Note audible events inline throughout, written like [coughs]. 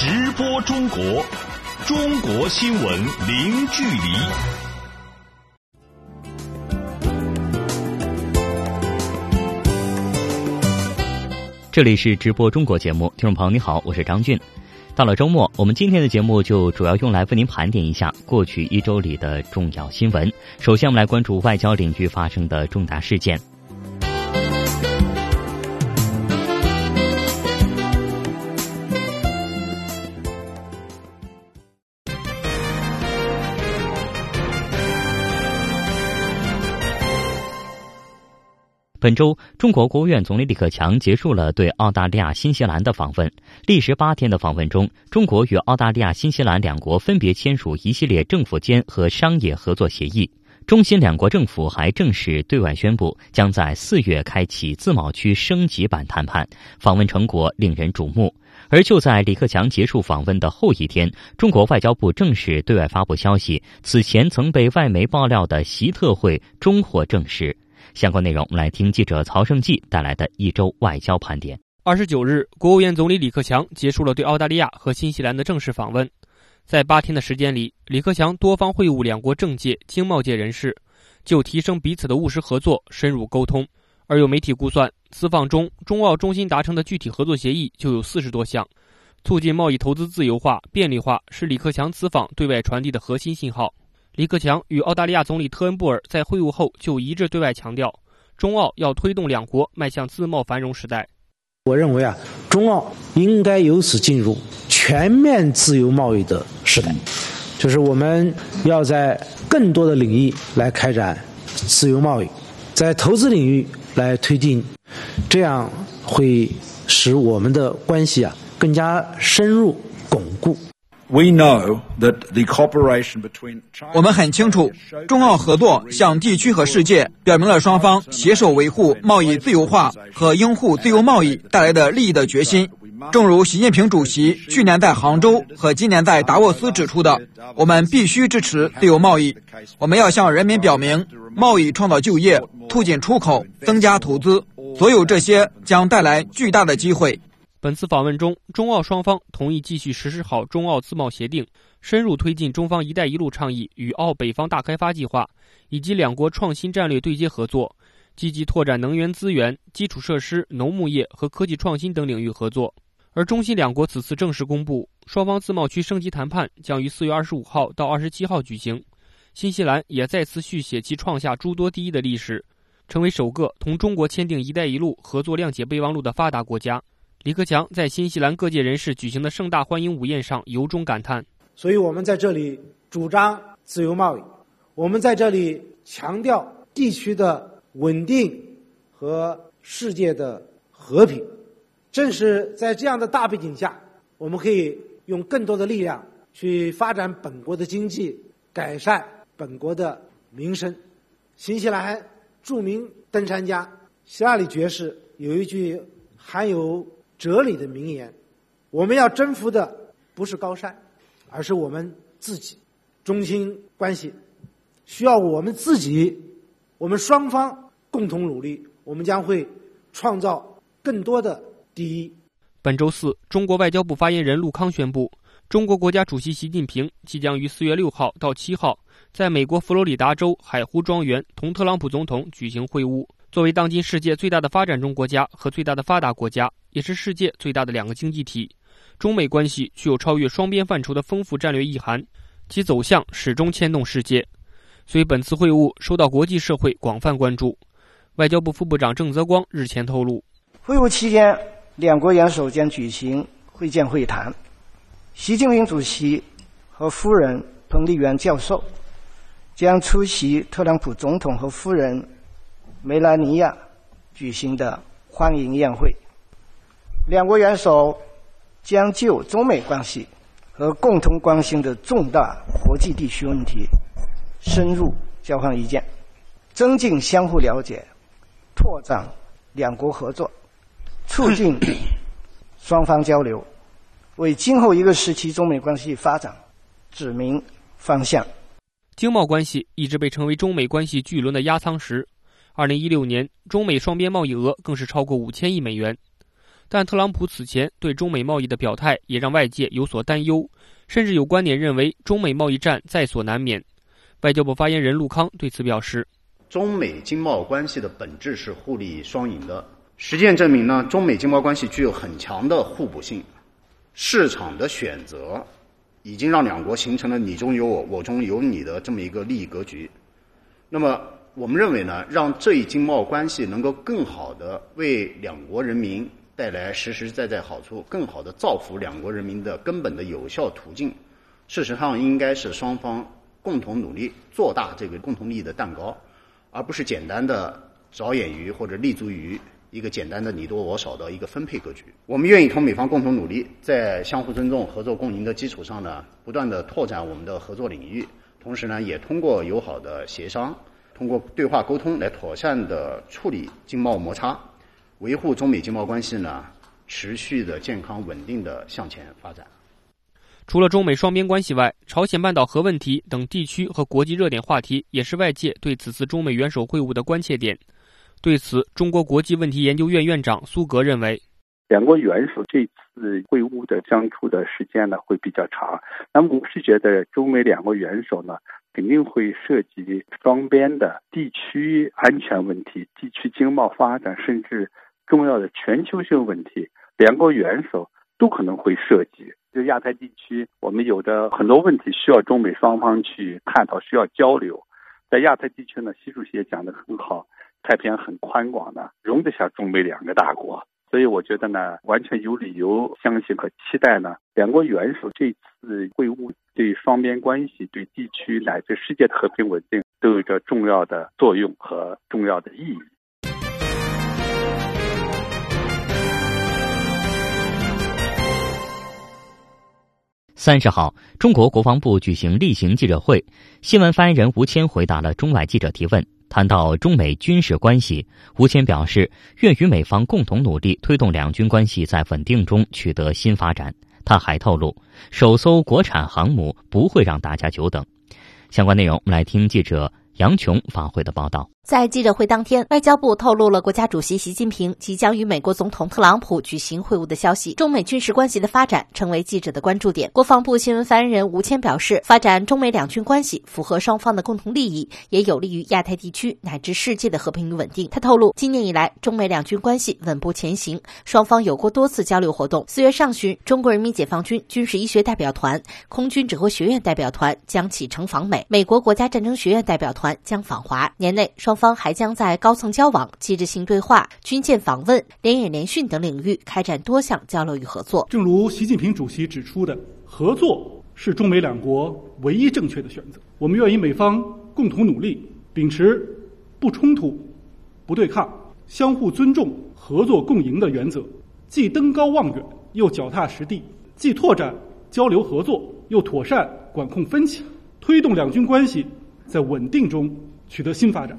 直播中国，中国新闻零距离。这里是直播中国节目，听众朋友你好，我是张俊。到了周末，我们今天的节目就主要用来为您盘点一下过去一周里的重要新闻。首先，我们来关注外交领域发生的重大事件。本周，中国国务院总理李克强结束了对澳大利亚、新西兰的访问。历时八天的访问中，中国与澳大利亚、新西兰两国分别签署一系列政府间和商业合作协议。中新两国政府还正式对外宣布，将在四月开启自贸区升级版谈判。访问成果令人瞩目。而就在李克强结束访问的后一天，中国外交部正式对外发布消息：此前曾被外媒爆料的习特会终获证实。相关内容，我们来听记者曹胜记带来的一周外交盘点。二十九日，国务院总理李克强结束了对澳大利亚和新西兰的正式访问。在八天的时间里，李克强多方会晤两国政界、经贸界人士，就提升彼此的务实合作深入沟通。而有媒体估算，此访中中澳中心达成的具体合作协议就有四十多项。促进贸易投资自由化、便利化是李克强此访对外传递的核心信号。李克强与澳大利亚总理特恩布尔在会晤后就一致对外强调，中澳要推动两国迈向自贸繁荣时代。我认为啊，中澳应该由此进入全面自由贸易的时代，就是我们要在更多的领域来开展自由贸易，在投资领域来推进，这样会使我们的关系啊更加深入巩固。We know that the cooperation between 我们很清楚，中澳合作向地区和世界表明了双方携手维护贸易自由化和拥护自由贸易带来的利益的决心。正如习近平主席去年在杭州和今年在达沃斯指出的，我们必须支持自由贸易。我们要向人民表明，贸易创造就业、促进出口、增加投资，所有这些将带来巨大的机会。本次访问中，中澳双方同意继续实施好中澳自贸协定，深入推进中方“一带一路”倡议与澳北方大开发计划，以及两国创新战略对接合作，积极拓展能源资源、基础设施、农牧业和科技创新等领域合作。而中新两国此次正式公布，双方自贸区升级谈判将于四月二十五号到二十七号举行。新西兰也再次续写其创下诸多第一的历史，成为首个同中国签订“一带一路”合作谅解备忘录的发达国家。李克强在新西兰各界人士举行的盛大欢迎午宴上由衷感叹：“所以我们在这里主张自由贸易，我们在这里强调地区的稳定和世界的和平。正是在这样的大背景下，我们可以用更多的力量去发展本国的经济，改善本国的民生。”新西兰著名登山家希拉里爵士有一句含有。哲理的名言：我们要征服的不是高山，而是我们自己。中新关系需要我们自己，我们双方共同努力，我们将会创造更多的第一。本周四，中国外交部发言人陆康宣布，中国国家主席习近平即将于四月六号到七号在美国佛罗里达州海湖庄园同特朗普总统举行会晤。作为当今世界最大的发展中国家和最大的发达国家，也是世界最大的两个经济体，中美关系具有超越双边范畴的丰富战略意涵，其走向始终牵动世界。所以本次会晤受到国际社会广泛关注。外交部副部长郑泽光日前透露，会晤期间，两国元首将举行会见会谈，习近平主席和夫人彭丽媛教授将出席特朗普总统和夫人。梅兰妮亚举行的欢迎宴会，两国元首将就中美关系和共同关心的重大国际地区问题深入交换意见，增进相互了解，拓展两国合作，促进 [coughs] 双方交流，为今后一个时期中美关系发展指明方向。经贸关系一直被称为中美关系巨轮的压舱石。二零一六年，中美双边贸易额更是超过五千亿美元。但特朗普此前对中美贸易的表态也让外界有所担忧，甚至有观点认为中美贸易战在所难免。外交部发言人陆康对此表示：“中美经贸关系的本质是互利双赢的，实践证明呢，中美经贸关系具有很强的互补性，市场的选择已经让两国形成了你中有我，我中有你的这么一个利益格局。那么，我们认为呢，让这一经贸关系能够更好的为两国人民带来实实在在好处，更好的造福两国人民的根本的有效途径，事实上应该是双方。”共同努力做大这个共同利益的蛋糕，而不是简单的着眼于或者立足于一个简单的你多我少的一个分配格局。我们愿意同美方共同努力，在相互尊重、合作共赢的基础上呢，不断的拓展我们的合作领域，同时呢，也通过友好的协商，通过对话沟通来妥善的处理经贸摩擦，维护中美经贸关系呢持续的健康稳定的向前发展。除了中美双边关系外，朝鲜半岛核问题等地区和国际热点话题也是外界对此次中美元首会晤的关切点。对此，中国国际问题研究院院长苏格认为，两国元首这次会晤的相处的时间呢会比较长。那么，我是觉得中美两国元首呢肯定会涉及双边的地区安全问题、地区经贸发展，甚至重要的全球性问题，两国元首都可能会涉及。就亚太地区，我们有的很多问题需要中美双方去探讨，需要交流。在亚太地区呢，习主席也讲得很好，太平洋很宽广的，容得下中美两个大国。所以我觉得呢，完全有理由相信和期待呢，两国元首这次会晤对双边关系、对地区乃至世界的和平稳定都有着重要的作用和重要的意义。三十号，中国国防部举行例行记者会，新闻发言人吴谦回答了中外记者提问。谈到中美军事关系，吴谦表示愿与美方共同努力，推动两军关系在稳定中取得新发展。他还透露，首艘国产航母不会让大家久等。相关内容，我们来听记者杨琼发回的报道。在记者会当天，外交部透露了国家主席习近平即将与美国总统特朗普举行会晤的消息。中美军事关系的发展成为记者的关注点。国防部新闻发言人吴谦表示，发展中美两军关系符合双方的共同利益，也有利于亚太地区乃至世界的和平与稳定。他透露，今年以来，中美两军关系稳步前行，双方有过多次交流活动。四月上旬，中国人民解放军军事医学代表团、空军指挥学院代表团将启程访美，美国国家战争学院代表团将访华。年内，双方还将在高层交往、机制性对话、军舰访问、联演联训等领域开展多项交流与合作。正如习近平主席指出的，合作是中美两国唯一正确的选择。我们愿与美方共同努力，秉持不冲突、不对抗、相互尊重、合作共赢的原则，既登高望远，又脚踏实地；既拓展交流合作，又妥善管控分歧，推动两军关系在稳定中取得新发展。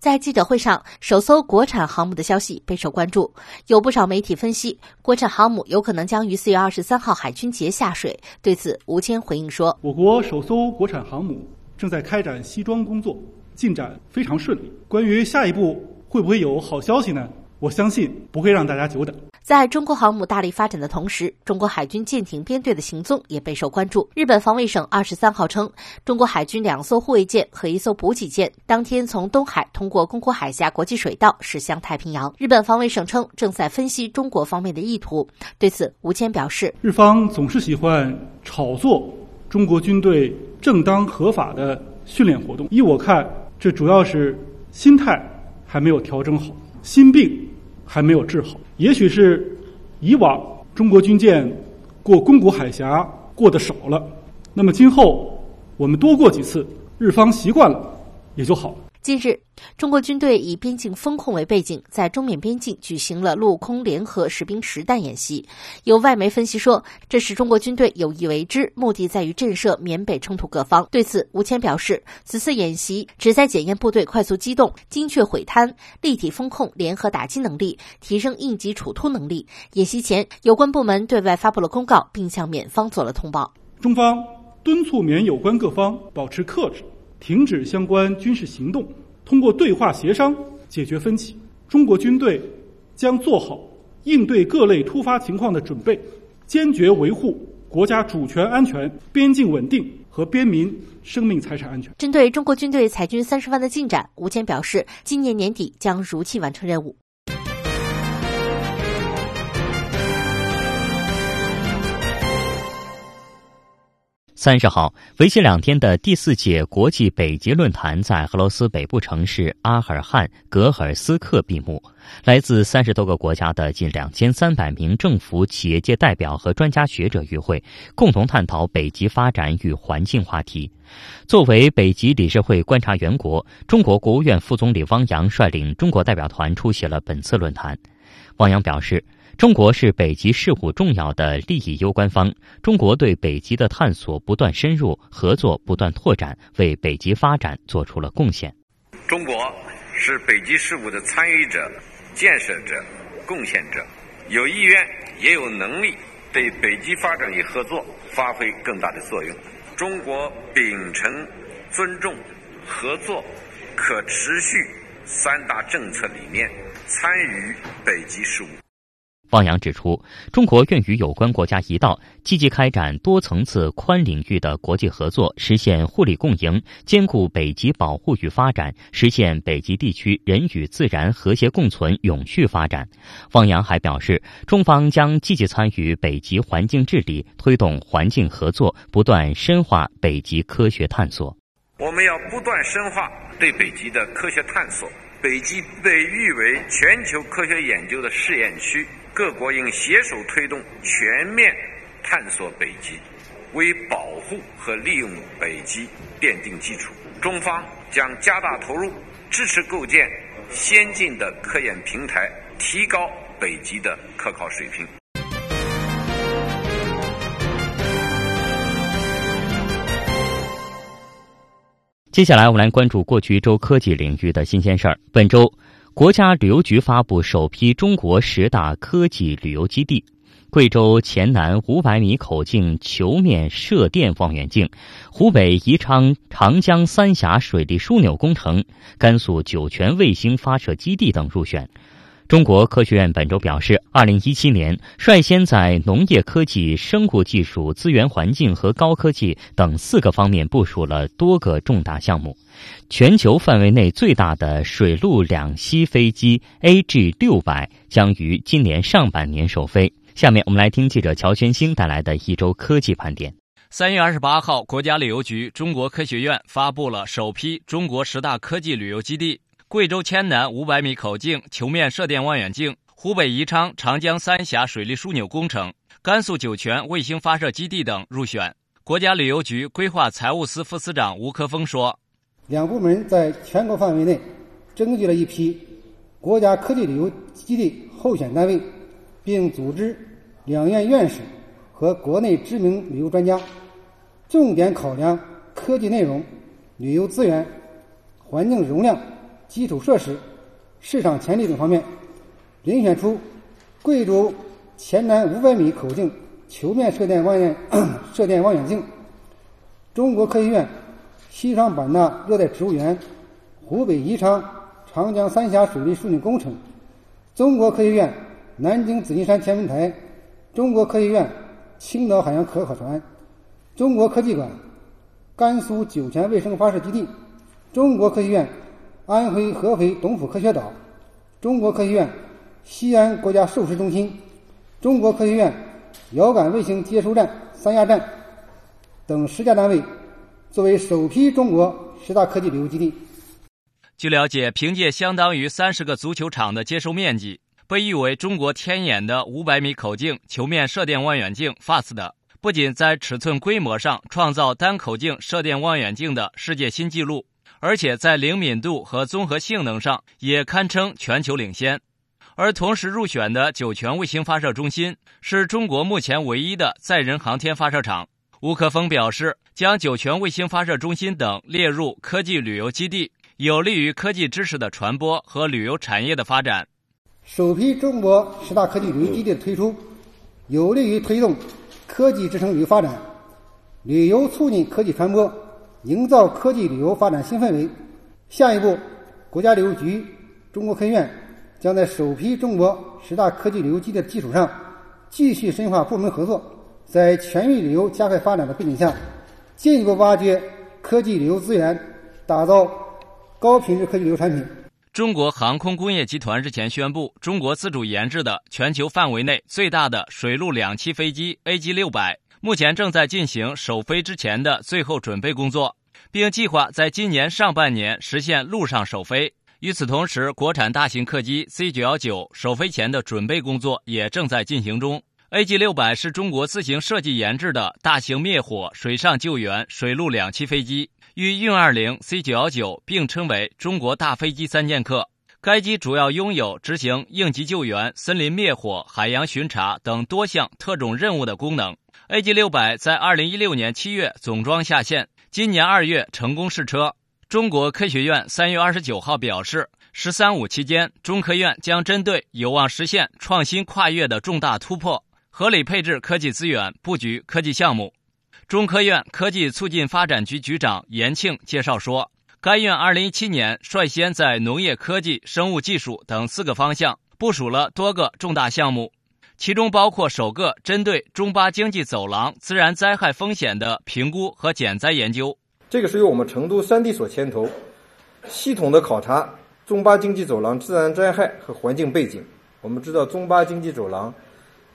在记者会上，首艘国产航母的消息备受关注。有不少媒体分析，国产航母有可能将于四月二十三号海军节下水。对此，吴谦回应说：“我国首艘国产航母正在开展西装工作，进展非常顺利。关于下一步会不会有好消息呢？我相信不会让大家久等。”在中国航母大力发展的同时，中国海军舰艇编队的行踪也备受关注。日本防卫省二十三号称，中国海军两艘护卫舰和一艘补给舰当天从东海通过宫古海峡国际水道驶向太平洋。日本防卫省称，正在分析中国方面的意图。对此，吴谦表示，日方总是喜欢炒作中国军队正当合法的训练活动。依我看，这主要是心态还没有调整好，心病还没有治好。也许是以往中国军舰过宫古海峡过的少了，那么今后我们多过几次，日方习惯了也就好了。近日，中国军队以边境风控为背景，在中缅边境举行了陆空联合实兵实弹演习。有外媒分析说，这是中国军队有意为之，目的在于震慑缅北冲突各方。对此，吴谦表示，此次演习旨在检验部队快速机动、精确毁滩、立体风控联合打击能力，提升应急处突能力。演习前，有关部门对外发布了公告，并向缅方做了通报。中方敦促缅有关各方保持克制。停止相关军事行动，通过对话协商解决分歧。中国军队将做好应对各类突发情况的准备，坚决维护国家主权安全、边境稳定和边民生命财产安全。针对中国军队裁军三十万的进展，吴谦表示，今年年底将如期完成任务。三十号，为期两天的第四届国际北极论坛在俄罗斯北部城市阿尔汉格尔斯克闭幕。来自三十多个国家的近两千三百名政府、企业界代表和专家学者与会，共同探讨北极发展与环境话题。作为北极理事会观察员国，中国国务院副总理汪洋率领中国代表团出席了本次论坛。汪洋表示。中国是北极事务重要的利益攸关方，中国对北极的探索不断深入，合作不断拓展，为北极发展做出了贡献。中国是北极事务的参与者、建设者、贡献者，有意愿也有能力对北极发展与合作发挥更大的作用。中国秉承尊重、合作、可持续三大政策理念，参与北极事务。汪洋指出，中国愿与有关国家一道，积极开展多层次、宽领域的国际合作，实现互利共赢，兼顾北极保护与发展，实现北极地区人与自然和谐共存、永续发展。汪洋还表示，中方将积极参与北极环境治理，推动环境合作，不断深化北极科学探索。我们要不断深化对北极的科学探索。北极被誉为全球科学研究的试验区。各国应携手推动全面探索北极，为保护和利用北极奠定基础。中方将加大投入，支持构建先进的科研平台，提高北极的科考水平。接下来，我们来关注过去一周科技领域的新鲜事儿。本周。国家旅游局发布首批中国十大科技旅游基地：贵州黔南五百米口径球面射电望远镜，湖北宜昌长江三峡水利枢纽工程，甘肃酒泉卫星发射基地等入选。中国科学院本周表示，二零一七年率先在农业科技、生物技术、资源环境和高科技等四个方面部署了多个重大项目。全球范围内最大的水陆两栖飞机 AG 六百将于今年上半年首飞。下面我们来听记者乔全兴带来的一周科技盘点。三月二十八号，国家旅游局、中国科学院发布了首批中国十大科技旅游基地。贵州黔南五百米口径球面射电望远镜，湖北宜昌长江三峡水利枢纽工程，甘肃酒泉卫星发射基地等入选。国家旅游局规划财务司副司长吴科峰说：“两部门在全国范围内征集了一批国家科技旅游基地候选单位，并组织两院院士和国内知名旅游专家，重点考量科技内容、旅游资源、环境容量。”基础设施、市场潜力等方面，遴选出贵州黔南五百米口径球面射电望远 [clears throat] 射电望远镜、中国科学院西双版纳热带植物园、湖北宜昌长江三峡水利枢纽工程、中国科学院南京紫金山天文台、中国科学院青岛海洋可考船、中国科技馆甘肃酒泉卫星发射基地、中国科学院。安徽合肥董府科学岛、中国科学院西安国家授时中心、中国科学院遥感卫星接收站三亚站等十家单位，作为首批中国十大科技旅游基地。据了解，凭借相当于三十个足球场的接收面积，被誉为中国天眼的五百米口径球面射电望远镜 FAST，不仅在尺寸规模上创造单口径射电望远镜的世界新纪录。而且在灵敏度和综合性能上也堪称全球领先，而同时入选的酒泉卫星发射中心是中国目前唯一的载人航天发射场。吴克峰表示，将酒泉卫星发射中心等列入科技旅游基地，有利于科技知识的传播和旅游产业的发展。首批中国十大科技旅游基地的推出，有利于推动科技支撑旅游发展，旅游促进科技传播。营造科技旅游发展新氛围。下一步，国家旅游局、中国科学院将在首批中国十大科技旅游基地的基础上，继续深化部门合作，在全域旅游加快发展的背景下，进一步挖掘科技旅游资源，打造高品质科技旅游产品。中国航空工业集团日前宣布，中国自主研制的全球范围内最大的水陆两栖飞机 AG600，目前正在进行首飞之前的最后准备工作，并计划在今年上半年实现陆上首飞。与此同时，国产大型客机 C919 首飞前的准备工作也正在进行中。AG600 是中国自行设计研制的大型灭火、水上救援、水陆两栖飞机。与运二零 C 九幺九并称为中国大飞机三剑客。该机主要拥有执行应急救援、森林灭火、海洋巡查等多项特种任务的功能。AG 六百在二零一六年七月总装下线，今年二月成功试车。中国科学院三月二十九号表示，“十三五”期间，中科院将针对有望实现创新跨越的重大突破，合理配置科技资源，布局科技项目。中科院科技促进发展局局长严庆介绍说，该院2017年率先在农业科技、生物技术等四个方向部署了多个重大项目，其中包括首个针对中巴经济走廊自然灾害风险的评估和减灾研究。这个是由我们成都三地所牵头，系统的考察中巴经济走廊自然灾害和环境背景。我们知道中巴经济走廊。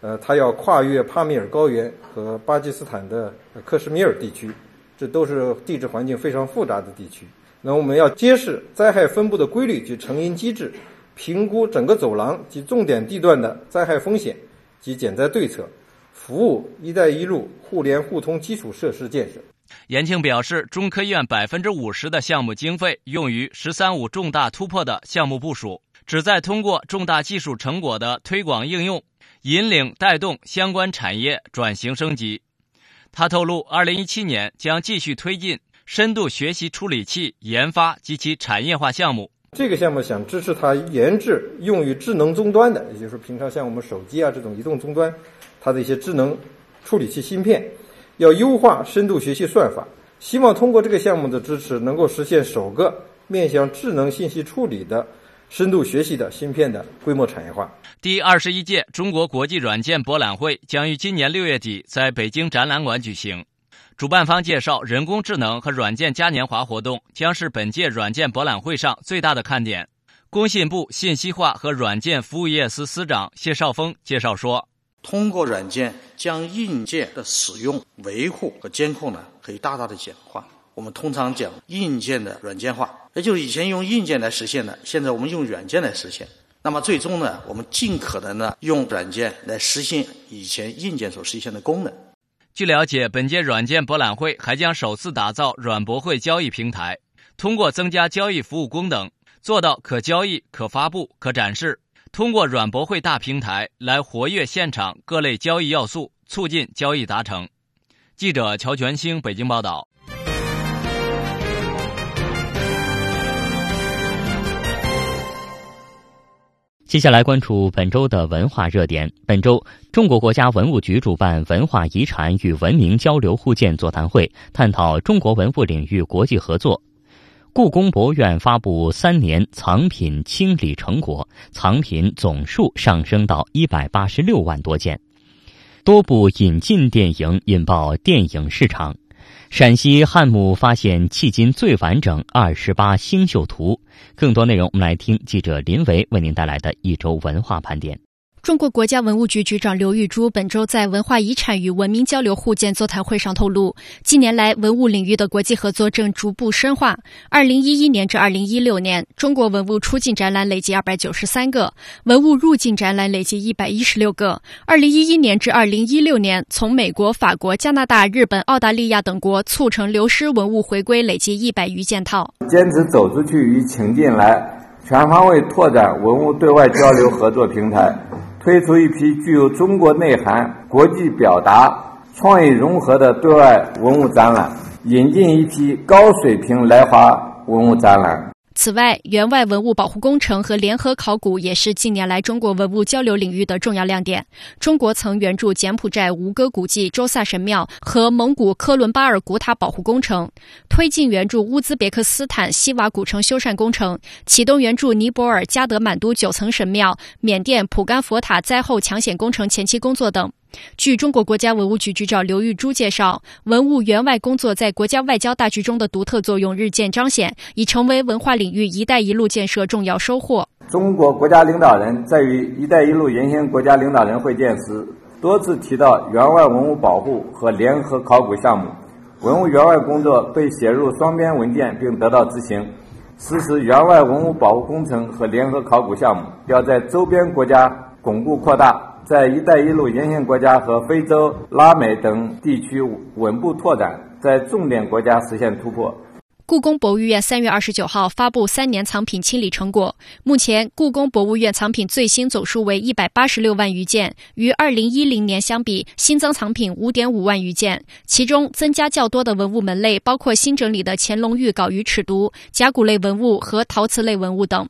呃，它要跨越帕米尔高原和巴基斯坦的克什米尔地区，这都是地质环境非常复杂的地区。那我们要揭示灾害分布的规律及成因机制，评估整个走廊及重点地段的灾害风险及减灾对策，服务“一带一路”互联互通基础设施建设。严庆表示，中科院百分之五十的项目经费用于“十三五”重大突破的项目部署，旨在通过重大技术成果的推广应用。引领带动相关产业转型升级。他透露，二零一七年将继续推进深度学习处理器研发及其产业化项目。这个项目想支持它研制用于智能终端的，也就是平常像我们手机啊这种移动终端，它的一些智能处理器芯片，要优化深度学习算法。希望通过这个项目的支持，能够实现首个面向智能信息处理的。深度学习的芯片的规模产业化。第二十一届中国国际软件博览会将于今年六月底在北京展览馆举行。主办方介绍，人工智能和软件嘉年华活动将是本届软件博览会上最大的看点。工信部信息化和软件服务业司司长谢少峰介绍说：“通过软件将硬件的使用、维护和监控呢，可以大大的简化。”我们通常讲硬件的软件化，也就是以前用硬件来实现的，现在我们用软件来实现。那么最终呢，我们尽可能的用软件来实现以前硬件所实现的功能。据了解，本届软件博览会还将首次打造软博会交易平台，通过增加交易服务功能，做到可交易、可发布、可展示。通过软博会大平台来活跃现场各类交易要素，促进交易达成。记者乔全兴北京报道。接下来关注本周的文化热点。本周，中国国家文物局主办文化遗产与文明交流互鉴座谈会，探讨中国文物领域国际合作。故宫博物院发布三年藏品清理成果，藏品总数上升到一百八十六万多件。多部引进电影引爆电影市场。陕西汉墓发现迄今最完整二十八星宿图。更多内容，我们来听记者林维为您带来的一周文化盘点。中国国家文物局局长刘玉珠本周在文化遗产与文明交流互鉴座谈会上透露，近年来文物领域的国际合作正逐步深化。二零一一年至二零一六年，中国文物出境展览累计二百九十三个，文物入境展览累计一百一十六个。二零一一年至二零一六年，从美国、法国、加拿大、日本、澳大利亚等国促成流失文物回归累计一百余件套。坚持走出去与请进来，全方位拓展文物对外交流合作平台。推出一批具有中国内涵、国际表达、创意融合的对外文物展览，引进一批高水平来华文物展览。此外，员外文物保护工程和联合考古也是近年来中国文物交流领域的重要亮点。中国曾援助柬埔寨吴哥古迹周萨神庙和蒙古科伦巴尔古塔保护工程，推进援助乌兹别克斯坦西瓦古城修缮工程，启动援助尼泊尔加德满都九层神庙、缅甸普甘佛塔灾后抢险工程前期工作等。据中国国家文物局局长刘玉珠介绍，文物员外工作在国家外交大局中的独特作用日渐彰显，已成为文化领域“一带一路”建设重要收获。中国国家领导人在与“一带一路”沿线国家领导人会见时，多次提到援外文物保护和联合考古项目，文物援外工作被写入双边文件并得到执行。实施援外文物保护工程和联合考古项目，要在周边国家巩固扩大。在“一带一路”沿线国家和非洲、拉美等地区稳步拓展，在重点国家实现突破。故宫博物院三月二十九号发布三年藏品清理成果，目前故宫博物院藏品最新总数为一百八十六万余件，与二零一零年相比新增藏品五点五万余件，其中增加较多的文物门类包括新整理的乾隆御稿与尺牍、甲骨类文物和陶瓷类文物等。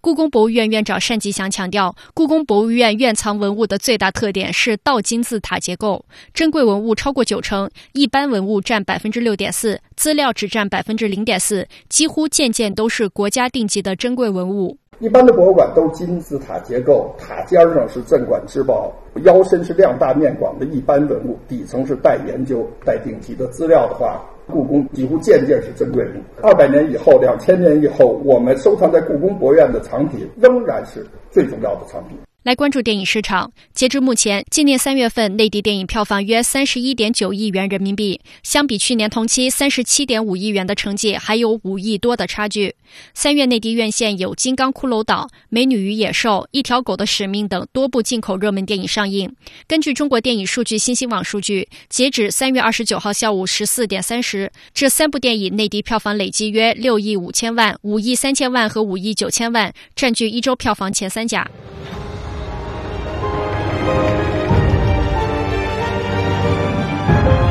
故宫博物院院长单霁翔强调，故宫博物院院藏文物的最大特点是倒金字塔结构，珍贵文物超过九成，一般文物占百分之六点四，资料只占百分之零点四，几乎件件都是国家定级的珍贵文物。一般的博物馆都金字塔结构，塔尖上是镇馆之宝，腰身是量大面广的一般文物，底层是待研究、待定级的资料的话。故宫几乎件件是珍贵的。二百年以后，两千年以后，我们收藏在故宫博物院的藏品仍然是最重要的藏品。来关注电影市场。截至目前，今年三月份内地电影票房约三十一点九亿元人民币，相比去年同期三十七点五亿元的成绩，还有五亿多的差距。三月内地院线有《金刚骷髅岛》《美女与野兽》《一条狗的使命》等多部进口热门电影上映。根据中国电影数据信息网数据，截止三月二十九号下午十四点三十，这三部电影内地票房累计约六亿五千万、五亿三千万和五亿九千万，占据一周票房前三甲。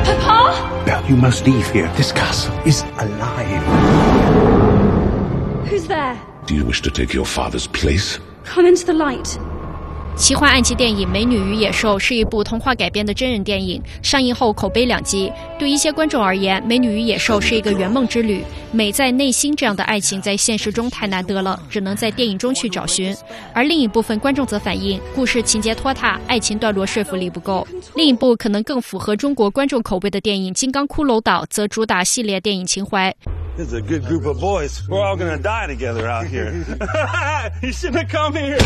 Papa! You must leave here. This castle is alive. Who's there? Do you wish to take your father's place? Come into the light. 奇幻爱情电影《美女与野兽》是一部童话改编的真人电影，上映后口碑两极。对一些观众而言，《美女与野兽》是一个圆梦之旅，美在内心这样的爱情在现实中太难得了，只能在电影中去找寻。而另一部分观众则反映，故事情节拖沓，爱情段落说服力不够。另一部可能更符合中国观众口味的电影《金刚骷髅岛》则主打系列电影情怀。It's a good group of boys. We're all gonna die together out here. [laughs] you shouldn't come here.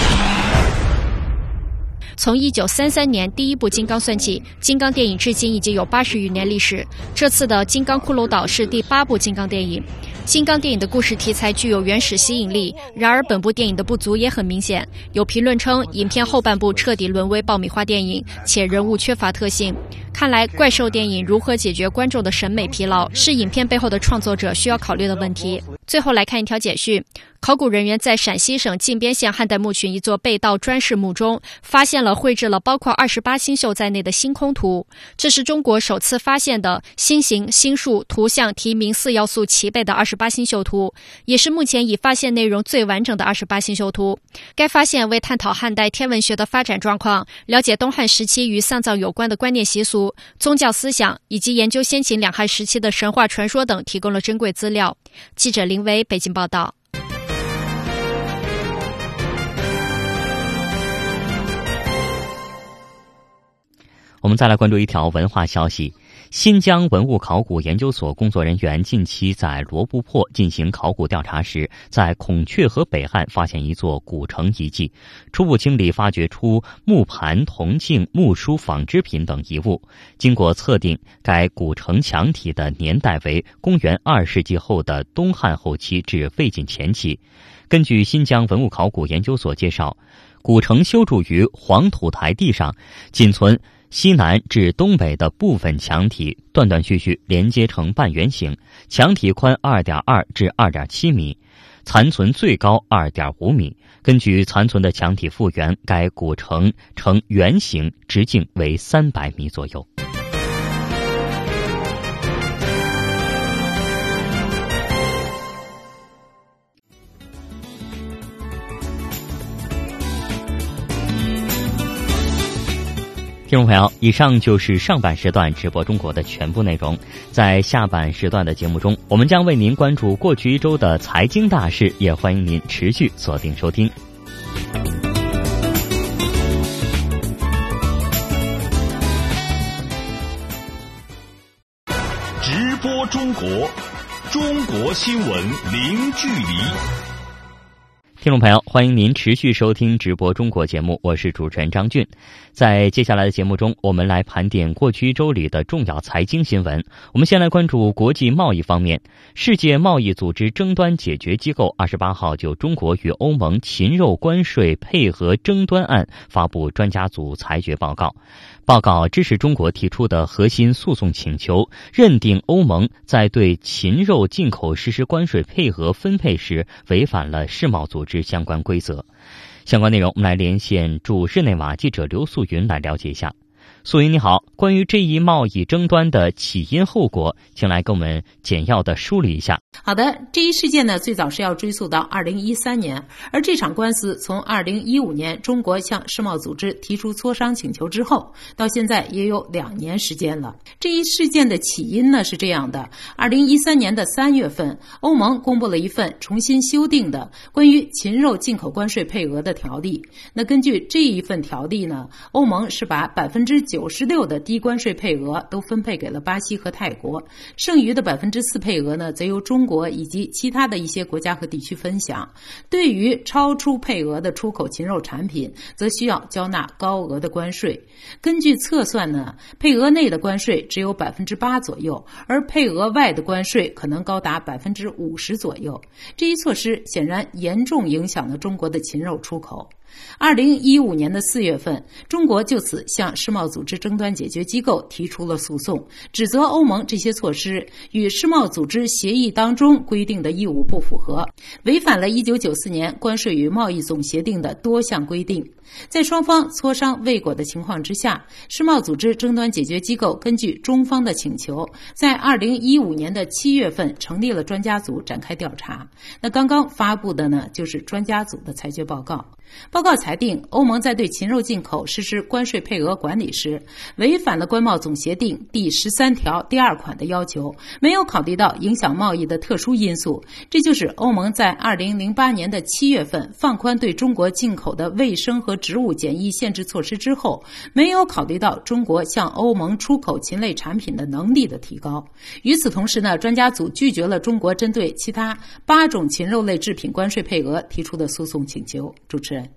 从一九三三年第一部《金刚》算起，金刚电影至今已经有八十余年历史。这次的《金刚骷髅岛》是第八部金刚电影。金刚电影的故事题材具有原始吸引力，然而本部电影的不足也很明显。有评论称，影片后半部彻底沦为爆米花电影，且人物缺乏特性。看来，怪兽电影如何解决观众的审美疲劳，是影片背后的创作者需要考虑的问题。最后来看一条简讯：考古人员在陕西省靖边县汉代墓群一座被盗砖室墓中，发现了绘制了包括二十八星宿在内的星空图。这是中国首次发现的星形、星数、图像、题名四要素齐备的二十八星宿图，也是目前已发现内容最完整的二十八星宿图。该发现为探讨汉代天文学的发展状况，了解东汉时期与丧葬有关的观念习俗。宗教思想以及研究先秦两汉时期的神话传说等，提供了珍贵资料。记者林威北京报道。我们再来关注一条文化消息。新疆文物考古研究所工作人员近期在罗布泊进行考古调查时，在孔雀河北岸发现一座古城遗迹，初步清理发掘出木盘、铜镜、木梳、纺织品等遗物。经过测定，该古城墙体的年代为公元二世纪后的东汉后期至魏晋前期。根据新疆文物考古研究所介绍，古城修筑于黄土台地上，仅存。西南至东北的部分墙体断断续续连接成半圆形，墙体宽二点二至二点七米，残存最高二点五米。根据残存的墙体复原，该古城呈圆形，直径为三百米左右。听众朋友，以上就是上半时段直播中国的全部内容。在下半时段的节目中，我们将为您关注过去一周的财经大事，也欢迎您持续锁定收听。直播中国，中国新闻零距离。听众朋友，欢迎您持续收听直播中国节目，我是主持人张俊。在接下来的节目中，我们来盘点过去一周里的重要财经新闻。我们先来关注国际贸易方面，世界贸易组织争端解决机构二十八号就中国与欧盟禽肉关税配合争端案发布专家组裁决报告。报告支持中国提出的核心诉讼请求，认定欧盟在对禽肉进口实施关税配额分配时违反了世贸组织相关规则。相关内容，我们来连线驻日内瓦记者刘素云来了解一下。素云你好，关于这一贸易争端的起因后果，请来给我们简要的梳理一下。好的，这一事件呢，最早是要追溯到二零一三年，而这场官司从二零一五年中国向世贸组织提出磋商请求之后，到现在也有两年时间了。这一事件的起因呢是这样的：二零一三年的三月份，欧盟公布了一份重新修订的关于禽肉进口关税配额的条例。那根据这一份条例呢，欧盟是把百分之九十六的低关税配额都分配给了巴西和泰国，剩余的百分之四配额呢，则由中国以及其他的一些国家和地区分享。对于超出配额的出口禽肉产品，则需要交纳高额的关税。根据测算呢，配额内的关税只有百分之八左右，而配额外的关税可能高达百分之五十左右。这一措施显然严重影响了中国的禽肉出口。二零一五年的四月份，中国就此向世贸组织争端解决机构提出了诉讼，指责欧盟这些措施与世贸组织协议当中规定的义务不符合，违反了一九九四年关税与贸易总协定的多项规定。在双方磋商未果的情况之下，世贸组织争端解决机构根据中方的请求，在二零一五年的七月份成立了专家组展开调查。那刚刚发布的呢，就是专家组的裁决报告。报告裁定，欧盟在对禽肉进口实施关税配额管理时，违反了关贸总协定第十三条第二款的要求，没有考虑到影响贸易的特殊因素。这就是欧盟在二零零八年的七月份放宽对中国进口的卫生和植物检疫限制措施之后，没有考虑到中国向欧盟出口禽类产品的能力的提高。与此同时呢，专家组拒绝了中国针对其他八种禽肉类制品关税配额提出的诉讼请求。主持人。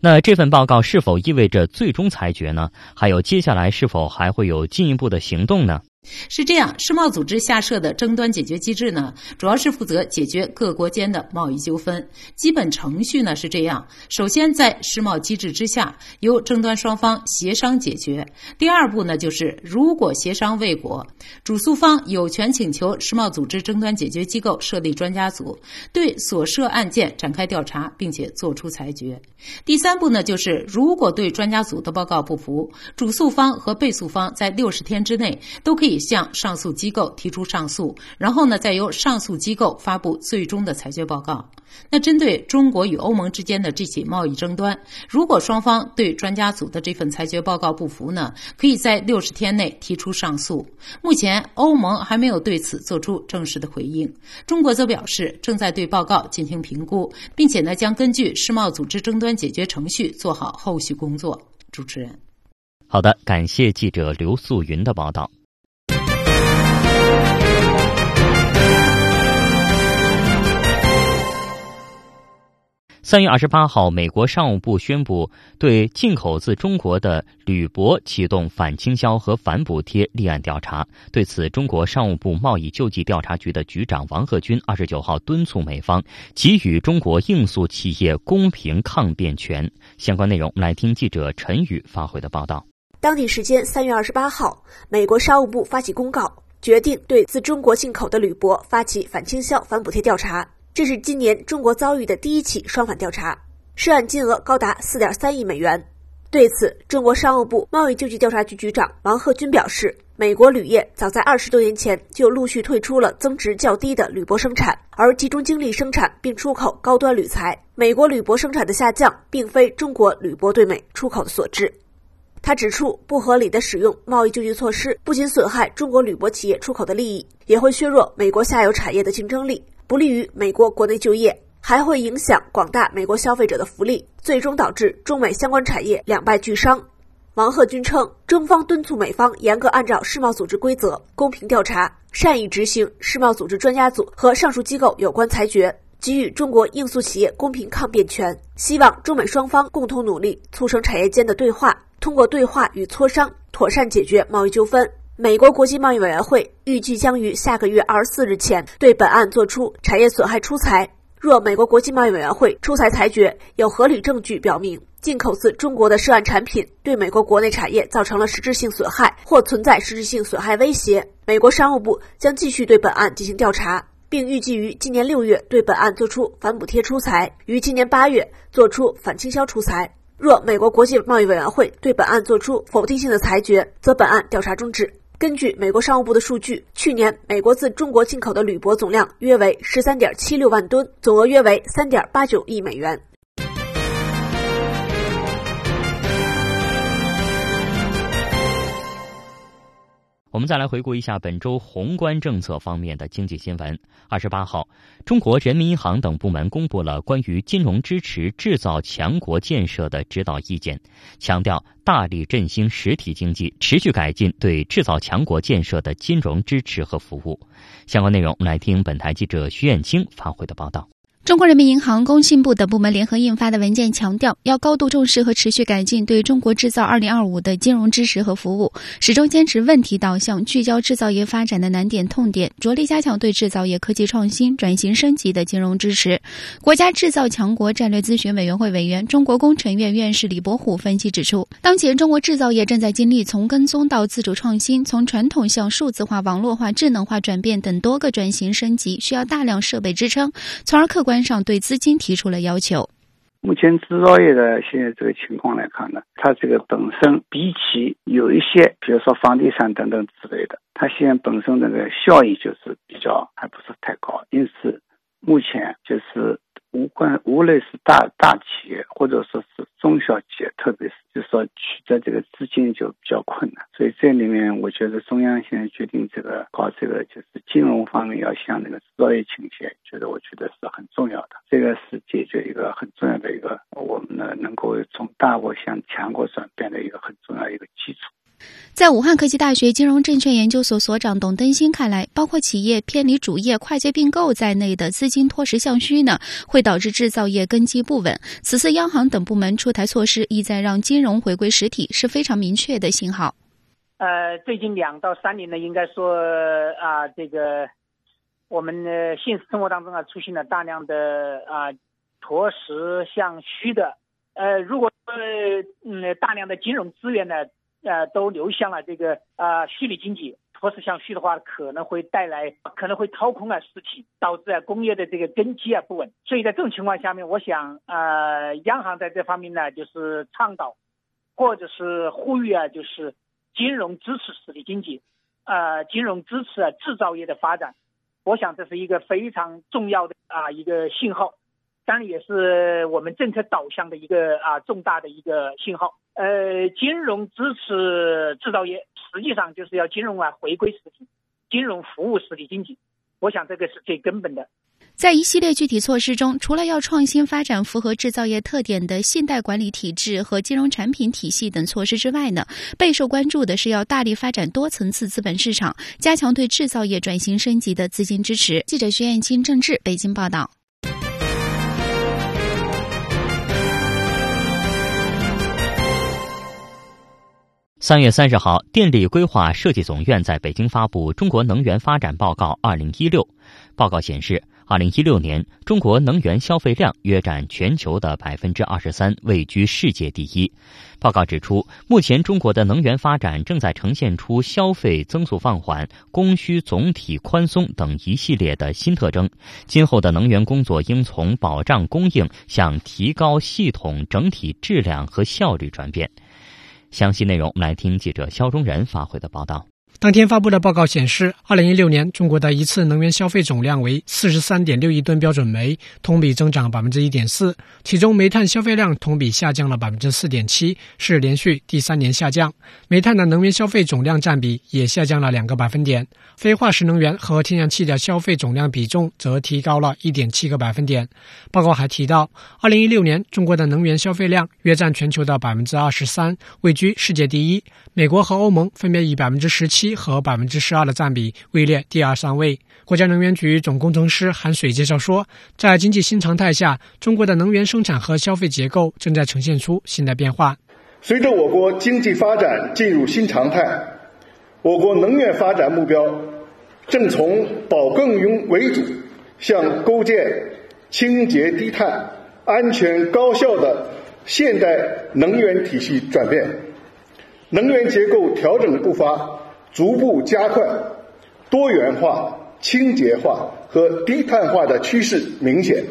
那这份报告是否意味着最终裁决呢？还有接下来是否还会有进一步的行动呢？是这样，世贸组织下设的争端解决机制呢，主要是负责解决各国间的贸易纠纷。基本程序呢是这样：首先，在世贸机制之下，由争端双方协商解决；第二步呢，就是如果协商未果，主诉方有权请求世贸组织争端解决机构设立专家组，对所涉案件展开调查，并且作出裁决。第三步呢，就是如果对专家组的报告不服，主诉方和被诉方在六十天之内都可以。向上诉机构提出上诉，然后呢，再由上诉机构发布最终的裁决报告。那针对中国与欧盟之间的这起贸易争端，如果双方对专家组的这份裁决报告不服呢，可以在六十天内提出上诉。目前欧盟还没有对此做出正式的回应，中国则表示正在对报告进行评估，并且呢，将根据世贸组织争端解决程序做好后续工作。主持人，好的，感谢记者刘素云的报道。三月二十八号，美国商务部宣布对进口自中国的铝箔启动反倾销和反补贴立案调查。对此，中国商务部贸易救济调查局的局长王贺军二十九号敦促美方给予中国应诉企业公平抗辩权。相关内容，来听记者陈宇发回的报道。当地时间三月二十八号，美国商务部发起公告，决定对自中国进口的铝箔发起反倾销、反补贴调查。这是今年中国遭遇的第一起双反调查，涉案金额高达四点三亿美元。对此，中国商务部贸易救济调查局局长王贺军表示，美国铝业早在二十多年前就陆续退出了增值较低的铝箔生产，而集中精力生产并出口高端铝材。美国铝箔生产的下降，并非中国铝箔对美出口所致。他指出，不合理的使用贸易救济措施，不仅损害中国铝箔企业出口的利益，也会削弱美国下游产业的竞争力，不利于美国国内就业，还会影响广大美国消费者的福利，最终导致中美相关产业两败俱伤。王鹤军称，中方敦促美方严格按照世贸组织规则公平调查，善意执行世贸组织专家组和上述机构有关裁决。给予中国应诉企业公平抗辩权，希望中美双方共同努力，促成产业间的对话，通过对话与磋商，妥善解决贸易纠纷。美国国际贸易委员会预计将于下个月二十四日前对本案作出产业损害出裁。若美国国际贸易委员会出裁裁决有合理证据表明进口自中国的涉案产品对美国国内产业造成了实质性损害或存在实质性损害威胁，美国商务部将继续对本案进行调查。并预计于今年六月对本案作出反补贴出裁，于今年八月作出反倾销出裁。若美国国际贸易委员会对本案作出否定性的裁决，则本案调查终止。根据美国商务部的数据，去年美国自中国进口的铝箔总量约为十三点七六万吨，总额约为三点八九亿美元。我们再来回顾一下本周宏观政策方面的经济新闻。二十八号，中国人民银行等部门公布了关于金融支持制造强国建设的指导意见，强调大力振兴实体经济，持续改进对制造强国建设的金融支持和服务。相关内容，我们来听本台记者徐艳青发回的报道。中国人民银行、工信部等部门联合印发的文件强调，要高度重视和持续改进对中国制造“二零二五”的金融支持和服务，始终坚持问题导向，聚焦制造业发展的难点痛点，着力加强对制造业科技创新、转型升级的金融支持。国家制造强国战略咨询委员会委员、中国工程院院士李伯虎分析指出，当前中国制造业正在经历从跟踪到自主创新、从传统向数字化、网络化、智能化转变等多个转型升级，需要大量设备支撑，从而客观。关上对资金提出了要求。目前制造业的现在这个情况来看呢，它这个本身比起有一些，比如说房地产等等之类的，它现在本身那个效益就是比较还不是太高，因此目前就是。无关，无论是大大企业，或者说是中小企业，特别是就说取得这个资金就比较困难，所以这里面我觉得中央现在决定这个搞这个就是金融方面要向那个制造业倾斜，觉得我觉得是很重要的，这个是解决一个很重要的一个我们呢能够从大国向强国转变的一个很重要一个基础。在武汉科技大学金融证券研究所所长董登新看来，包括企业偏离主业、跨界并购在内的资金脱实向虚呢，会导致制造业根基不稳。此次央行等部门出台措施，意在让金融回归实体，是非常明确的信号。呃，最近两到三年呢，应该说啊，这个我们的现实生活当中啊，出现了大量的啊脱实向虚的。呃，如果呃嗯大量的金融资源呢？呃，都流向了这个啊虚拟经济，脱实向虚的话，可能会带来，可能会掏空啊实体，导致啊工业的这个根基啊不稳。所以在这种情况下面，我想呃，央行在这方面呢，就是倡导，或者是呼吁啊，就是金融支持实体经济，呃，金融支持啊制造业的发展。我想这是一个非常重要的啊一个信号。当然也是我们政策导向的一个啊重大的一个信号。呃，金融支持制造业，实际上就是要金融啊回归实体，金融服务实体经济。我想这个是最根本的。在一系列具体措施中，除了要创新发展符合制造业特点的信贷管理体制和金融产品体系等措施之外呢，备受关注的是要大力发展多层次资本市场，加强对制造业转型升级的资金支持。记者徐艳青、郑智北京报道。三月三十号，电力规划设计总院在北京发布《中国能源发展报告（二零一六）》。报告显示，二零一六年中国能源消费量约占全球的百分之二十三，位居世界第一。报告指出，目前中国的能源发展正在呈现出消费增速放缓、供需总体宽松等一系列的新特征。今后的能源工作应从保障供应向提高系统整体质量和效率转变。详细内容，我们来听记者肖中仁发回的报道。当天发布的报告显示，二零一六年中国的一次能源消费总量为四十三点六亿吨标准煤，同比增长百分之一点四。其中，煤炭消费量同比下降了百分之四点七，是连续第三年下降。煤炭的能源消费总量占比也下降了两个百分点。非化石能源和天然气的消费总量比重则提高了一点七个百分点。报告还提到，二零一六年中国的能源消费量约占全球的百分之二十三，位居世界第一。美国和欧盟分别以百分之十七。和百分之十二的占比位列第二、三位。国家能源局总工程师韩水介绍说，在经济新常态下，中国的能源生产和消费结构正在呈现出新的变化。随着我国经济发展进入新常态，我国能源发展目标正从保更用为主，向构建清洁低碳、安全高效的现代能源体系转变。能源结构调整的步伐。逐步加快多元化、清洁化和低碳化的趋势明显。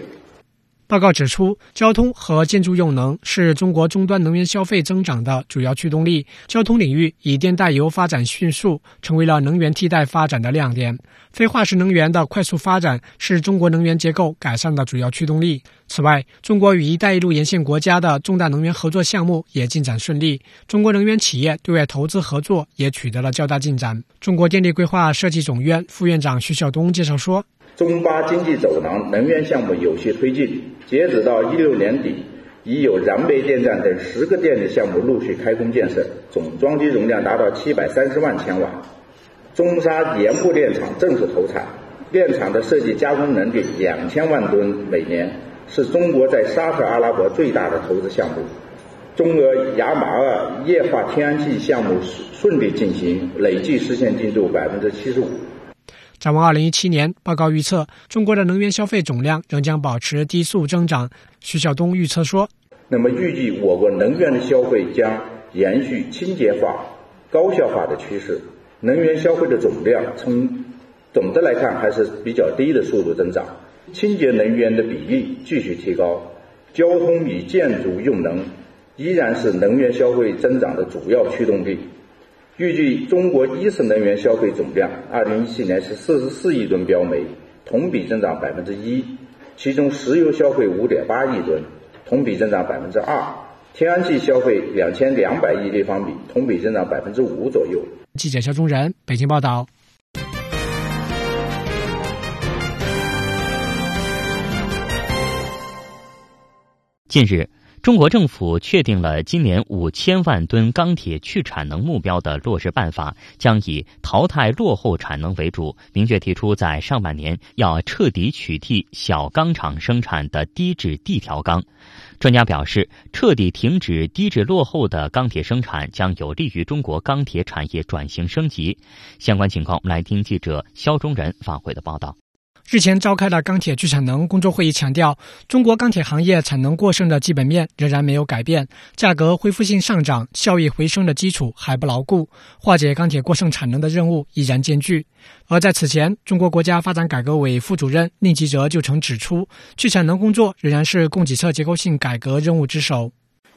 报告指出，交通和建筑用能是中国终端能源消费增长的主要驱动力。交通领域以电代油发展迅速，成为了能源替代发展的亮点。非化石能源的快速发展是中国能源结构改善的主要驱动力。此外，中国与“一带一路”沿线国家的重大能源合作项目也进展顺利。中国能源企业对外投资合作也取得了较大进展。中国电力规划设计总院副院长徐晓东介绍说。中巴经济走廊能源项目有序推进，截止到一六年底，已有燃煤电站等十个电力项目陆续开工建设，总装机容量达到七百三十万千瓦。中沙盐步电厂正式投产，电厂的设计加工能力两千万吨每年，是中国在沙特阿拉伯最大的投资项目。中俄亚马尔液化天然气项目顺利进行，累计实现进度百分之七十五。展望二零一七年，报告预测中国的能源消费总量仍将保持低速增长。徐晓东预测说：“那么预计我国能源的消费将延续清洁化、高效化的趋势，能源消费的总量从总的来看还是比较低的速度增长，清洁能源的比例继续提高，交通与建筑用能依然是能源消费增长的主要驱动力。”预计中国一次能源消费总量，二零一七年是四十四亿吨标煤，同比增长百分之一，其中石油消费五点八亿吨，同比增长百分之二，天然气消费两千两百亿立方米，同比增长百分之五左右。记者肖忠仁北京报道。近日。中国政府确定了今年五千万吨钢铁去产能目标的落实办法，将以淘汰落后产能为主，明确提出在上半年要彻底取缔小钢厂生产的低质地条钢。专家表示，彻底停止低质落后的钢铁生产，将有利于中国钢铁产业转型升级。相关情况，我们来听记者肖忠仁发回的报道。日前召开的钢铁去产能工作会议强调，中国钢铁行业产能过剩的基本面仍然没有改变，价格恢复性上涨、效益回升的基础还不牢固，化解钢铁过剩产能的任务依然艰巨。而在此前，中国国家发展改革委副主任宁吉喆就曾指出，去产能工作仍然是供给侧结构性改革任务之首。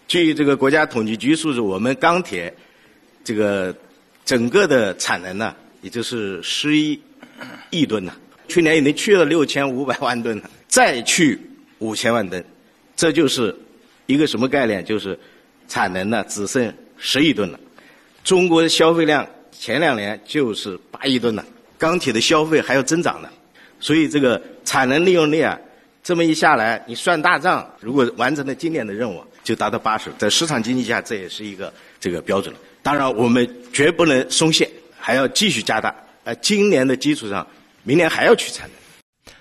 据这个国家统计局数字，我们钢铁这个整个的产能呢，也就是十一亿吨呢。去年已经去了六千五百万吨了，再去五千万吨，这就是一个什么概念？就是产能呢只剩十亿吨了。中国的消费量前两年就是八亿吨了，钢铁的消费还要增长呢。所以这个产能利用率啊，这么一下来，你算大账，如果完成了今年的任务，就达到八十。在市场经济下，这也是一个这个标准。当然，我们绝不能松懈，还要继续加大。呃，今年的基础上。明年还要去产能。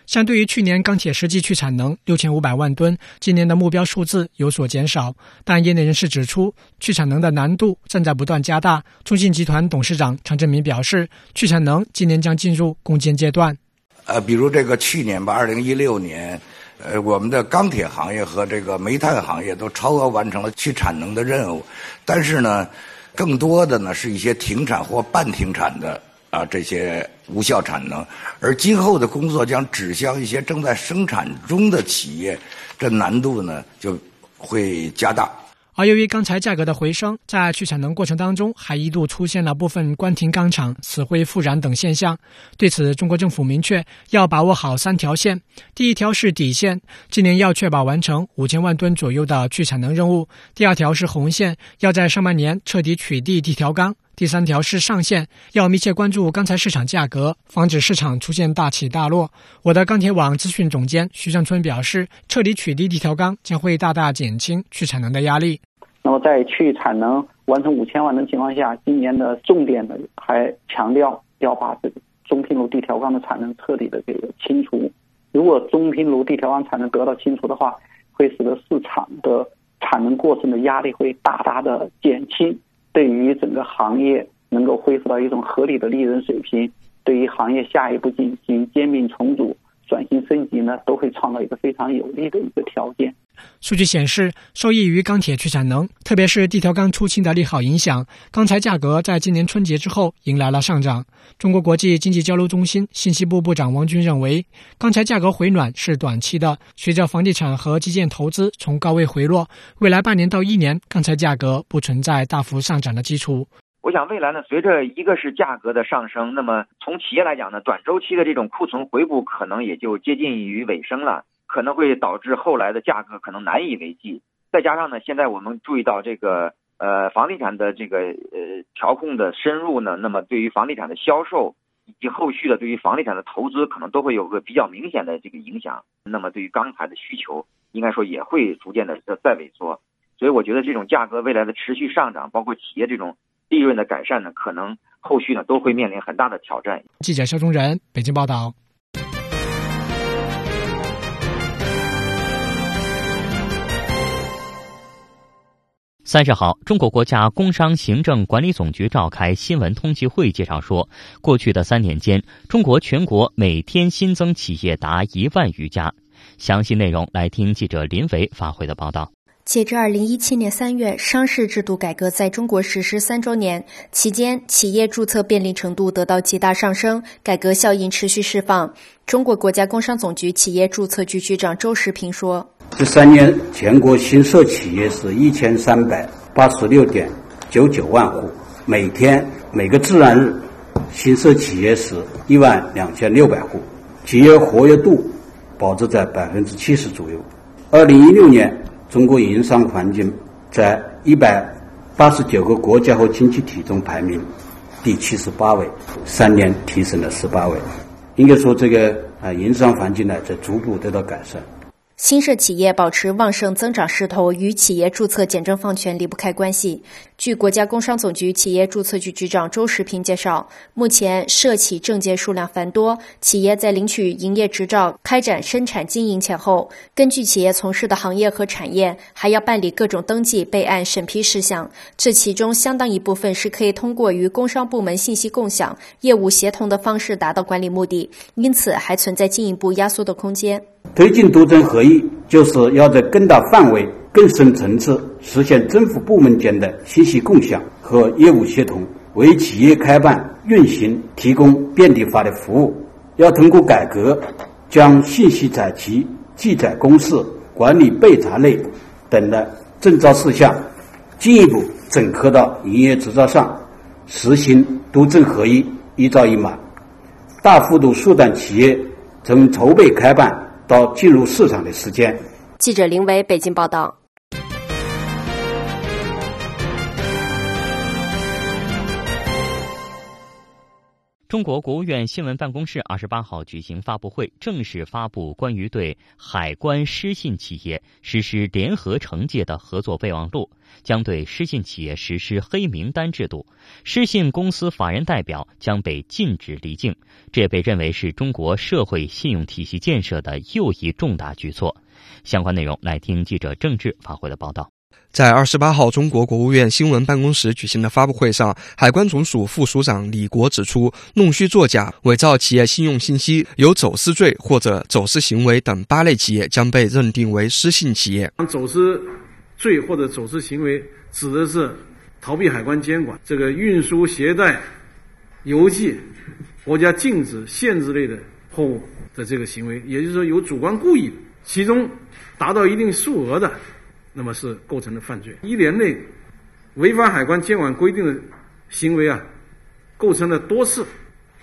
相对于去年钢铁实际去产能六千五百万吨，今年的目标数字有所减少。但业内人士指出，去产能的难度正在不断加大。中信集团董事长常振民表示，去产能今年将进入攻坚阶段。呃，比如这个去年吧，二零一六年，呃，我们的钢铁行业和这个煤炭行业都超额完成了去产能的任务，但是呢，更多的呢是一些停产或半停产的。啊，这些无效产能，而今后的工作将指向一些正在生产中的企业，这难度呢就会加大。而由于钢材价格的回升，在去产能过程当中，还一度出现了部分关停钢厂、死灰复燃等现象。对此，中国政府明确要把握好三条线：第一条是底线，今年要确保完成五千万吨左右的去产能任务；第二条是红线，要在上半年彻底取缔地条钢。第三条是上限，要密切关注钢材市场价格，防止市场出现大起大落。我的钢铁网资讯总监徐向春表示，彻底取缔地条钢将会大大减轻去产能的压力。那么在去产能完成五千万的情况下，今年的重点呢还强调要把这个中拼炉地条钢的产能彻底的这个清除。如果中拼炉地条钢产能得到清除的话，会使得市场的产能过剩的压力会大大的减轻。对于整个行业能够恢复到一种合理的利润水平，对于行业下一步进行兼并重组、转型升级呢，都会创造一个非常有利的一个条件。数据显示，受益于钢铁去产能，特别是地条钢出清的利好影响，钢材价格在今年春节之后迎来了上涨。中国国际经济交流中心信息部部长王军认为，钢材价格回暖是短期的，随着房地产和基建投资从高位回落，未来半年到一年，钢材价格不存在大幅上涨的基础。我想未来呢，随着一个是价格的上升，那么从企业来讲呢，短周期的这种库存回补可能也就接近于尾声了。可能会导致后来的价格可能难以为继，再加上呢，现在我们注意到这个呃房地产的这个呃调控的深入呢，那么对于房地产的销售以及后续的对于房地产的投资，可能都会有个比较明显的这个影响。那么对于钢材的需求，应该说也会逐渐的在萎缩。所以我觉得这种价格未来的持续上涨，包括企业这种利润的改善呢，可能后续呢都会面临很大的挑战。记者肖忠仁，北京报道。三十号，中国国家工商行政管理总局召开新闻通气会，介绍说，过去的三年间，中国全国每天新增企业达一万余家。详细内容来听记者林维发回的报道。截至二零一七年三月，商事制度改革在中国实施三周年期间，企业注册便利程度得到极大上升，改革效应持续释放。中国国家工商总局企业注册局局长周时平说。这三年，全国新设企业是一千三百八十六点九九万户，每天每个自然日新设企业是一万两千六百户，企业活跃度保持在百分之七十左右。二零一六年，中国营商环境在一百八十九个国家和经济体中排名第七十八位，三年提升了十八位。应该说，这个啊营商环境呢在逐步得到改善。新设企业保持旺盛增长势头，与企业注册简政放权离不开关系。据国家工商总局企业注册局局长周时平介绍，目前涉企证件数量繁多，企业在领取营业执照、开展生产经营前后，根据企业从事的行业和产业，还要办理各种登记、备案、审批事项。这其中相当一部分是可以通过与工商部门信息共享、业务协同的方式达到管理目的，因此还存在进一步压缩的空间。推进多政合一，就是要在更大范围、更深层次实现政府部门间的信息共享和业务协同，为企业开办运行提供便利化的服务。要通过改革，将信息采集、记载公示、管理备查类等的证照事项进一步整合到营业执照上，实行多政合一、一照一码，大幅度缩短企业从筹备开办。到进入市场的时间。记者林伟北京报道。中国国务院新闻办公室二十八号举行发布会，正式发布关于对海关失信企业实施联合惩戒的合作备忘录，将对失信企业实施黑名单制度，失信公司法人代表将被禁止离境。这也被认为是中国社会信用体系建设的又一重大举措。相关内容，来听记者郑智发回的报道。在二十八号，中国国务院新闻办公室举行的发布会上，海关总署副署长李国指出，弄虚作假、伪造企业信用信息、有走私罪或者走私行为等八类企业将被认定为失信企业。走私罪或者走私行为指的是逃避海关监管、这个运输携带、邮寄国家禁止、限制类的货物的这个行为，也就是说有主观故意，其中达到一定数额的。那么是构成了犯罪。一年内违反海关监管规定的行为啊，构成了多次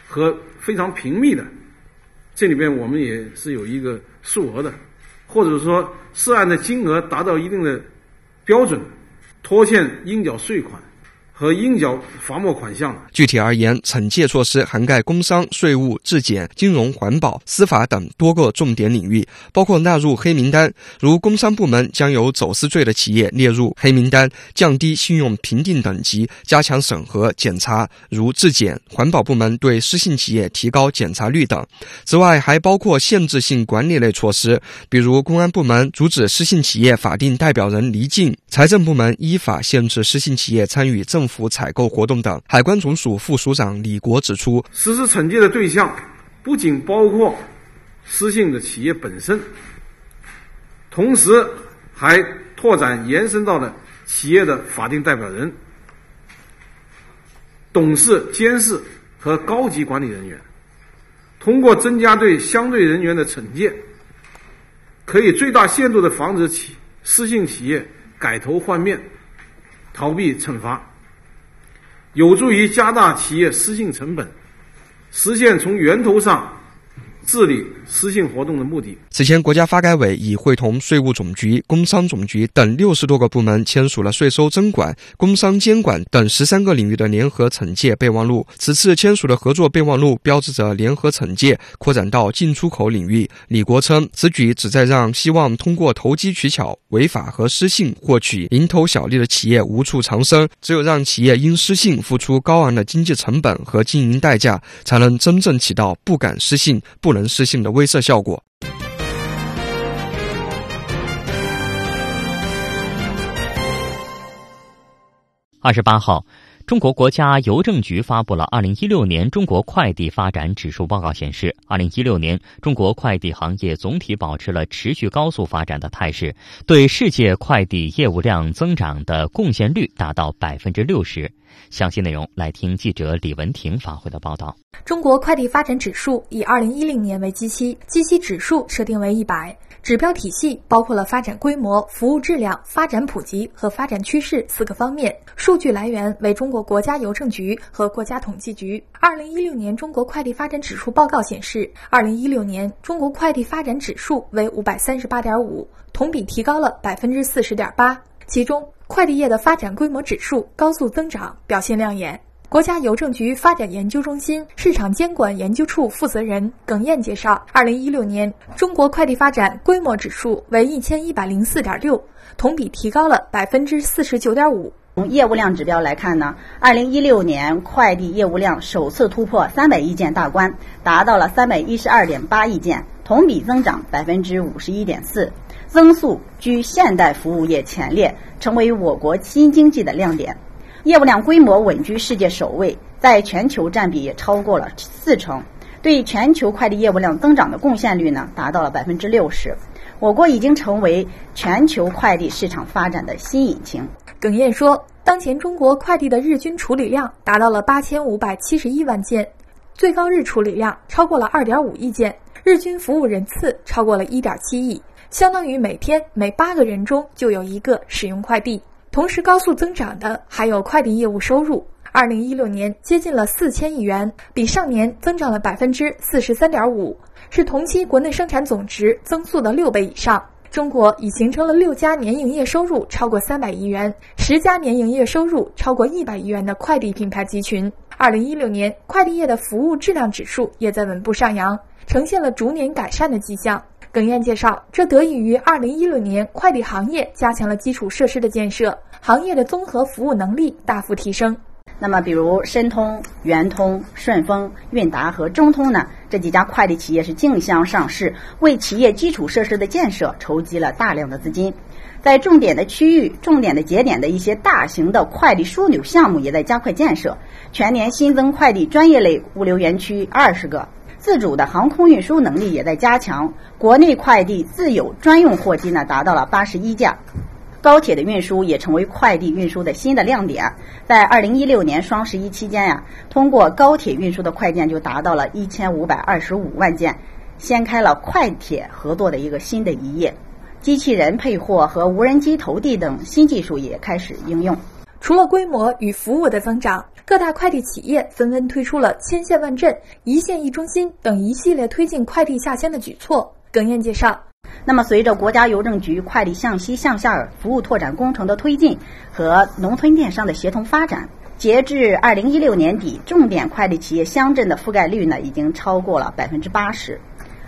和非常频密的，这里边我们也是有一个数额的，或者说涉案的金额达到一定的标准，拖欠应缴税款。和应缴罚没款项。具体而言，惩戒措施涵盖工商、税务、质检、金融、环保、司法等多个重点领域，包括纳入黑名单。如工商部门将有走私罪的企业列入黑名单，降低信用评定等级，加强审核检查；如质检、环保部门对失信企业提高检查率等。此外，还包括限制性管理类措施，比如公安部门阻止失信企业法定代表人离境，财政部门依法限制失信企业参与政。府采购活动等，海关总署副署长李国指出，实施惩戒的对象不仅包括失信的企业本身，同时还拓展延伸到了企业的法定代表人、董事、监事和高级管理人员。通过增加对相对人员的惩戒，可以最大限度的防止企失信企业改头换面，逃避惩罚。有助于加大企业失信成本，实现从源头上。治理失信活动的目的。此前，国家发改委已会同税务总局、工商总局等六十多个部门签署了税收征管、工商监管等十三个领域的联合惩戒备忘录。此次签署的合作备忘录标志着联合惩戒扩展到进出口领域。李国称，此举旨在让希望通过投机取巧、违法和失信获取蝇头小利的企业无处藏身。只有让企业因失信付出高昂的经济成本和经营代价，才能真正起到不敢失信、不能。失信的威慑效果。二十八号，中国国家邮政局发布了二零一六年中国快递发展指数报告，显示，二零一六年中国快递行业总体保持了持续高速发展的态势，对世界快递业务量增长的贡献率达到百分之六十。详细内容来听记者李文婷发回的报道。中国快递发展指数以二零一零年为基期，基期指数设定为一百，指标体系包括了发展规模、服务质量、发展普及和发展趋势四个方面。数据来源为中国国家邮政局和国家统计局。二零一六年中国快递发展指数报告显示，二零一六年中国快递发展指数为五百三十八点五，同比提高了百分之四十点八，其中。快递业的发展规模指数高速增长，表现亮眼。国家邮政局发展研究中心市场监管研究处负责人耿燕介绍，二零一六年中国快递发展规模指数为一千一百零四点六，同比提高了百分之四十九点五。从业务量指标来看呢，二零一六年快递业务量首次突破三百亿件大关，达到了三百一十二点八亿件，同比增长百分之五十一点四。增速居现代服务业前列，成为我国新经济的亮点。业务量规模稳居世界首位，在全球占比也超过了四成，对全球快递业务量增长的贡献率呢，达到了百分之六十。我国已经成为全球快递市场发展的新引擎。耿燕说，当前中国快递的日均处理量达到了八千五百七十一万件，最高日处理量超过了二点五亿件，日均服务人次超过了一点七亿。相当于每天每八个人中就有一个使用快递。同时高速增长的还有快递业务收入，二零一六年接近了四千亿元，比上年增长了百分之四十三点五，是同期国内生产总值增速的六倍以上。中国已形成了六家年营业收入超过三百亿元、十家年营业收入超过一百亿元的快递品牌集群。二零一六年快递业的服务质量指数也在稳步上扬，呈现了逐年改善的迹象。耿燕介绍，这得益于二零一六年快递行业加强了基础设施的建设，行业的综合服务能力大幅提升。那么，比如申通、圆通、顺丰、韵达和中通呢？这几家快递企业是竞相上市，为企业基础设施的建设筹集了大量的资金。在重点的区域、重点的节点的一些大型的快递枢纽项目也在加快建设，全年新增快递专业类物流园区二十个。自主的航空运输能力也在加强，国内快递自有专用货机呢达到了八十一架，高铁的运输也成为快递运输的新的亮点。在二零一六年双十一期间呀，通过高铁运输的快件就达到了一千五百二十五万件，掀开了快铁合作的一个新的一页。机器人配货和无人机投递等新技术也开始应用。除了规模与服务的增长，各大快递企业纷纷推出了“千线万镇”“一线一中心”等一系列推进快递下乡的举措。耿燕介绍。那么，随着国家邮政局快递向西向下服务拓展工程的推进和农村电商的协同发展，截至二零一六年底，重点快递企业乡镇的覆盖率呢已经超过了百分之八十。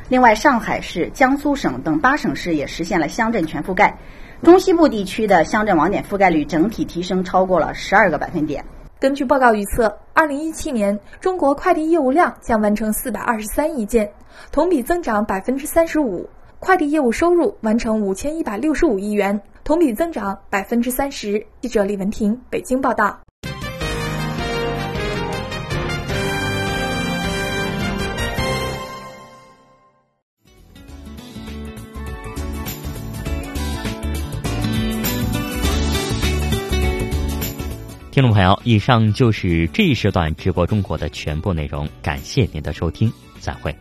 另外，上海市、江苏省等八省市也实现了乡镇全覆盖，中西部地区的乡镇网点覆盖率整体提升超过了十二个百分点。根据报告预测，二零一七年中国快递业务量将完成四百二十三亿件，同比增长百分之三十五；快递业务收入完成五千一百六十五亿元，同比增长百分之三十。记者李文婷北京报道。听众朋友，以上就是这一时段直播中国的全部内容，感谢您的收听，再会。